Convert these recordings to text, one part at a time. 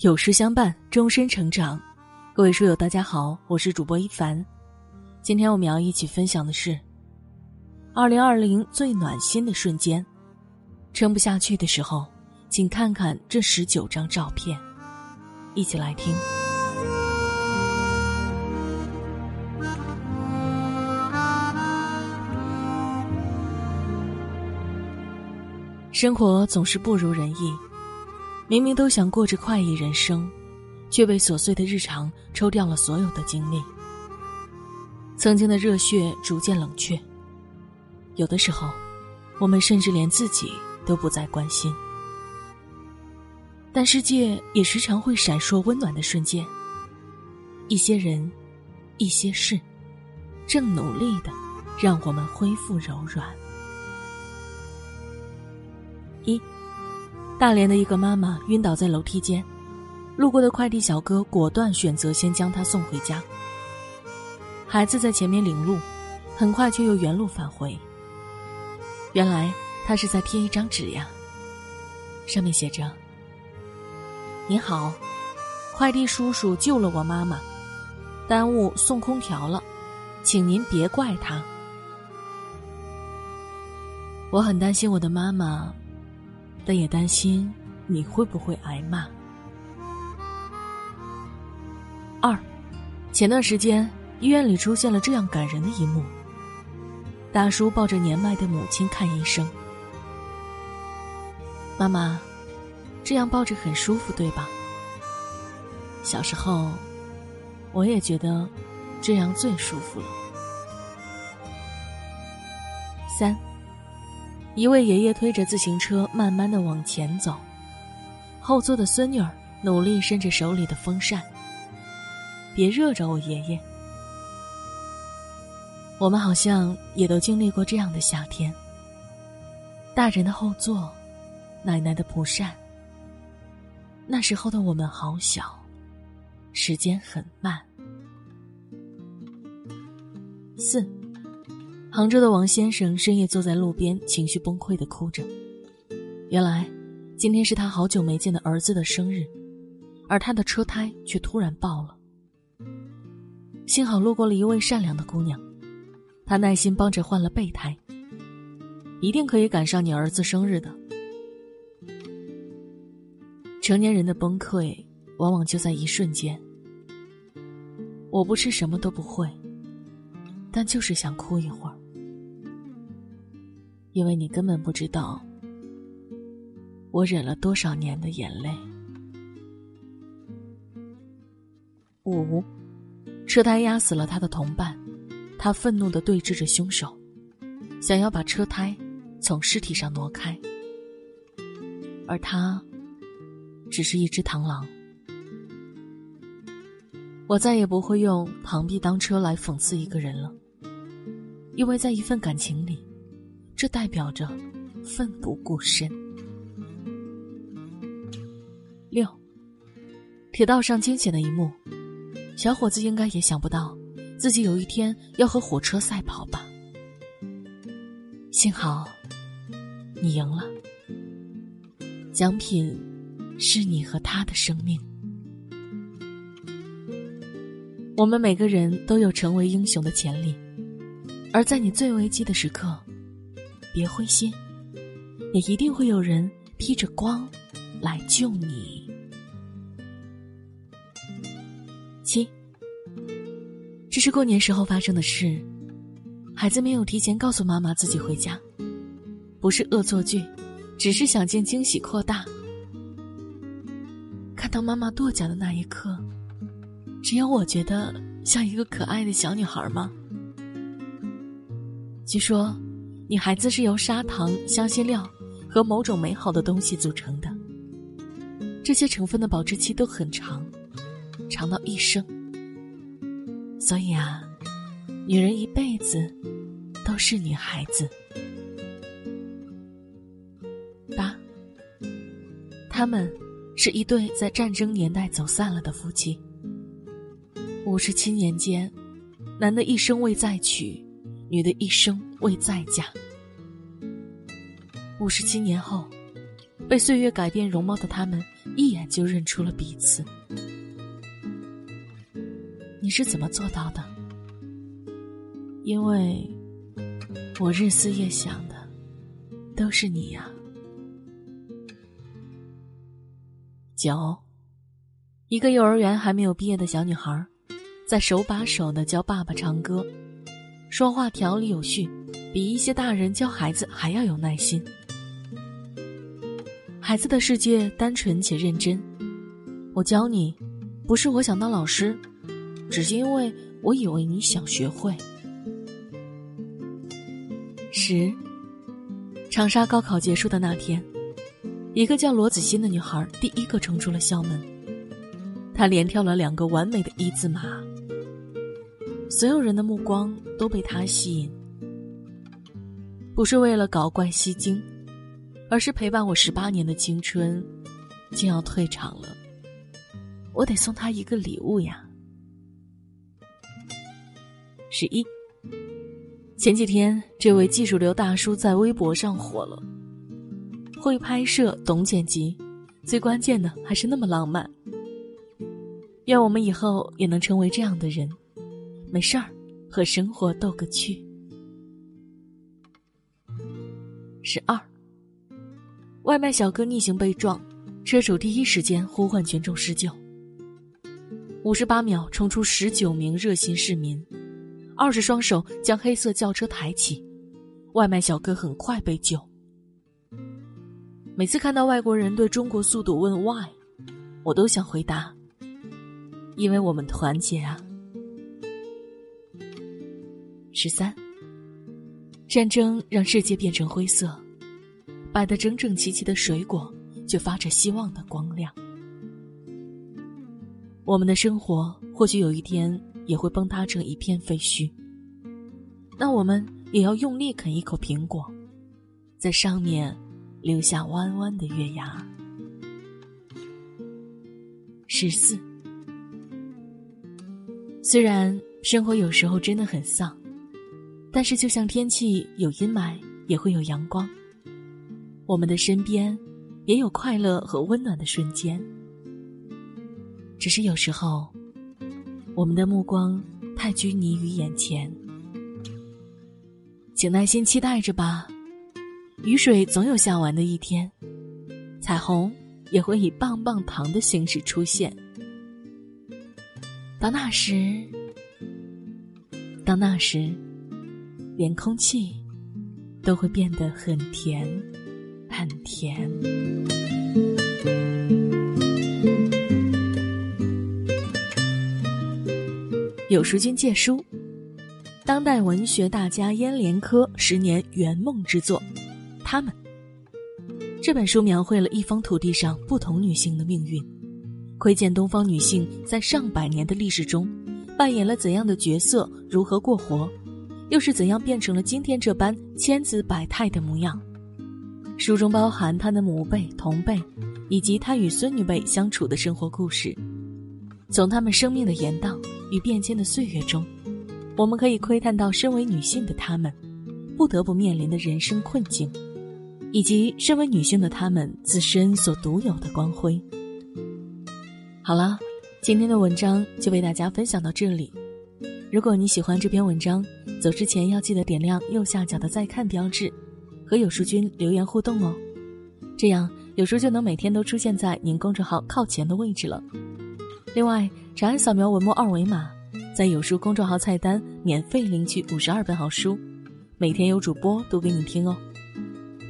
有书相伴，终身成长。各位书友，大家好，我是主播一凡。今天我们要一起分享的是二零二零最暖心的瞬间。撑不下去的时候，请看看这十九张照片，一起来听。生活总是不如人意。明明都想过着快意人生，却被琐碎的日常抽掉了所有的精力。曾经的热血逐渐冷却，有的时候，我们甚至连自己都不再关心。但世界也时常会闪烁温暖的瞬间。一些人，一些事，正努力的让我们恢复柔软。一。大连的一个妈妈晕倒在楼梯间，路过的快递小哥果断选择先将她送回家。孩子在前面领路，很快却又原路返回。原来他是在贴一张纸呀，上面写着：“您好，快递叔叔救了我妈妈，耽误送空调了，请您别怪他。”我很担心我的妈妈。但也担心你会不会挨骂。二，前段时间医院里出现了这样感人的一幕：大叔抱着年迈的母亲看医生。妈妈，这样抱着很舒服，对吧？小时候，我也觉得这样最舒服了。三。一位爷爷推着自行车慢慢的往前走，后座的孙女儿努力伸着手里的风扇。别热着我爷爷。我们好像也都经历过这样的夏天。大人的后座，奶奶的蒲扇。那时候的我们好小，时间很慢。四。杭州的王先生深夜坐在路边，情绪崩溃的哭着。原来，今天是他好久没见的儿子的生日，而他的车胎却突然爆了。幸好路过了一位善良的姑娘，她耐心帮着换了备胎。一定可以赶上你儿子生日的。成年人的崩溃，往往就在一瞬间。我不是什么都不会，但就是想哭一会儿。因为你根本不知道，我忍了多少年的眼泪。五，车胎压死了他的同伴，他愤怒的对峙着凶手，想要把车胎从尸体上挪开，而他只是一只螳螂。我再也不会用螳臂当车来讽刺一个人了，因为在一份感情里。这代表着奋不顾身。六，铁道上惊险的一幕，小伙子应该也想不到，自己有一天要和火车赛跑吧？幸好，你赢了。奖品是你和他的生命。我们每个人都有成为英雄的潜力，而在你最危机的时刻。别灰心，也一定会有人披着光来救你。七，这是过年时候发生的事，孩子没有提前告诉妈妈自己回家，不是恶作剧，只是想见惊喜扩大。看到妈妈跺脚的那一刻，只有我觉得像一个可爱的小女孩吗？据说。女孩子是由砂糖、香辛料和某种美好的东西组成的，这些成分的保质期都很长，长到一生。所以啊，女人一辈子都是女孩子。八，他们是一对在战争年代走散了的夫妻。五十七年间，男的一生未再娶。女的一生未再嫁，五十七年后，被岁月改变容貌的他们一眼就认出了彼此。你是怎么做到的？因为，我日思夜想的都是你呀。九，一个幼儿园还没有毕业的小女孩，在手把手的教爸爸唱歌，说话条理有序，比一些大人教孩子还要有耐心。孩子的世界单纯且认真，我教你，不是我想当老师，只是因为我以为你想学会。十，长沙高考结束的那天，一个叫罗子欣的女孩第一个冲出了校门，她连跳了两个完美的一字马，所有人的目光都被她吸引，不是为了搞怪吸睛。而是陪伴我十八年的青春，竟要退场了。我得送他一个礼物呀。十一，前几天这位技术流大叔在微博上火了，会拍摄，懂剪辑，最关键的还是那么浪漫。愿我们以后也能成为这样的人，没事儿，和生活斗个趣。十二。外卖小哥逆行被撞，车主第一时间呼唤群众施救。五十八秒冲出十九名热心市民，二十双手将黑色轿车抬起，外卖小哥很快被救。每次看到外国人对中国速度问 “why”，我都想回答：因为我们团结啊！十三，战争让世界变成灰色。摆得整整齐齐的水果，却发着希望的光亮。我们的生活或许有一天也会崩塌成一片废墟，那我们也要用力啃一口苹果，在上面留下弯弯的月牙。十四，虽然生活有时候真的很丧，但是就像天气有阴霾，也会有阳光。我们的身边，也有快乐和温暖的瞬间。只是有时候，我们的目光太拘泥于眼前。请耐心期待着吧，雨水总有下完的一天，彩虹也会以棒棒糖的形式出现。到那时，到那时，连空气都会变得很甜。很甜。有书君借书，当代文学大家鄢连科十年圆梦之作《他们》这本书描绘了一方土地上不同女性的命运，窥见东方女性在上百年的历史中扮演了怎样的角色，如何过活，又是怎样变成了今天这般千姿百态的模样。书中包含他的母辈、同辈，以及他与孙女辈相处的生活故事。从他们生命的延宕与变迁的岁月中，我们可以窥探到身为女性的她们不得不面临的人生困境，以及身为女性的她们自身所独有的光辉。好了，今天的文章就为大家分享到这里。如果你喜欢这篇文章，走之前要记得点亮右下角的再看标志。和有书君留言互动哦，这样有书就能每天都出现在您公众号靠前的位置了。另外，长按扫描文末二维码，在有书公众号菜单免费领取五十二本好书，每天有主播读给你听哦。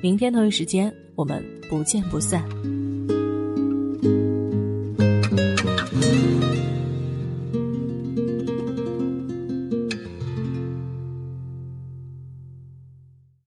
明天同一时间，我们不见不散。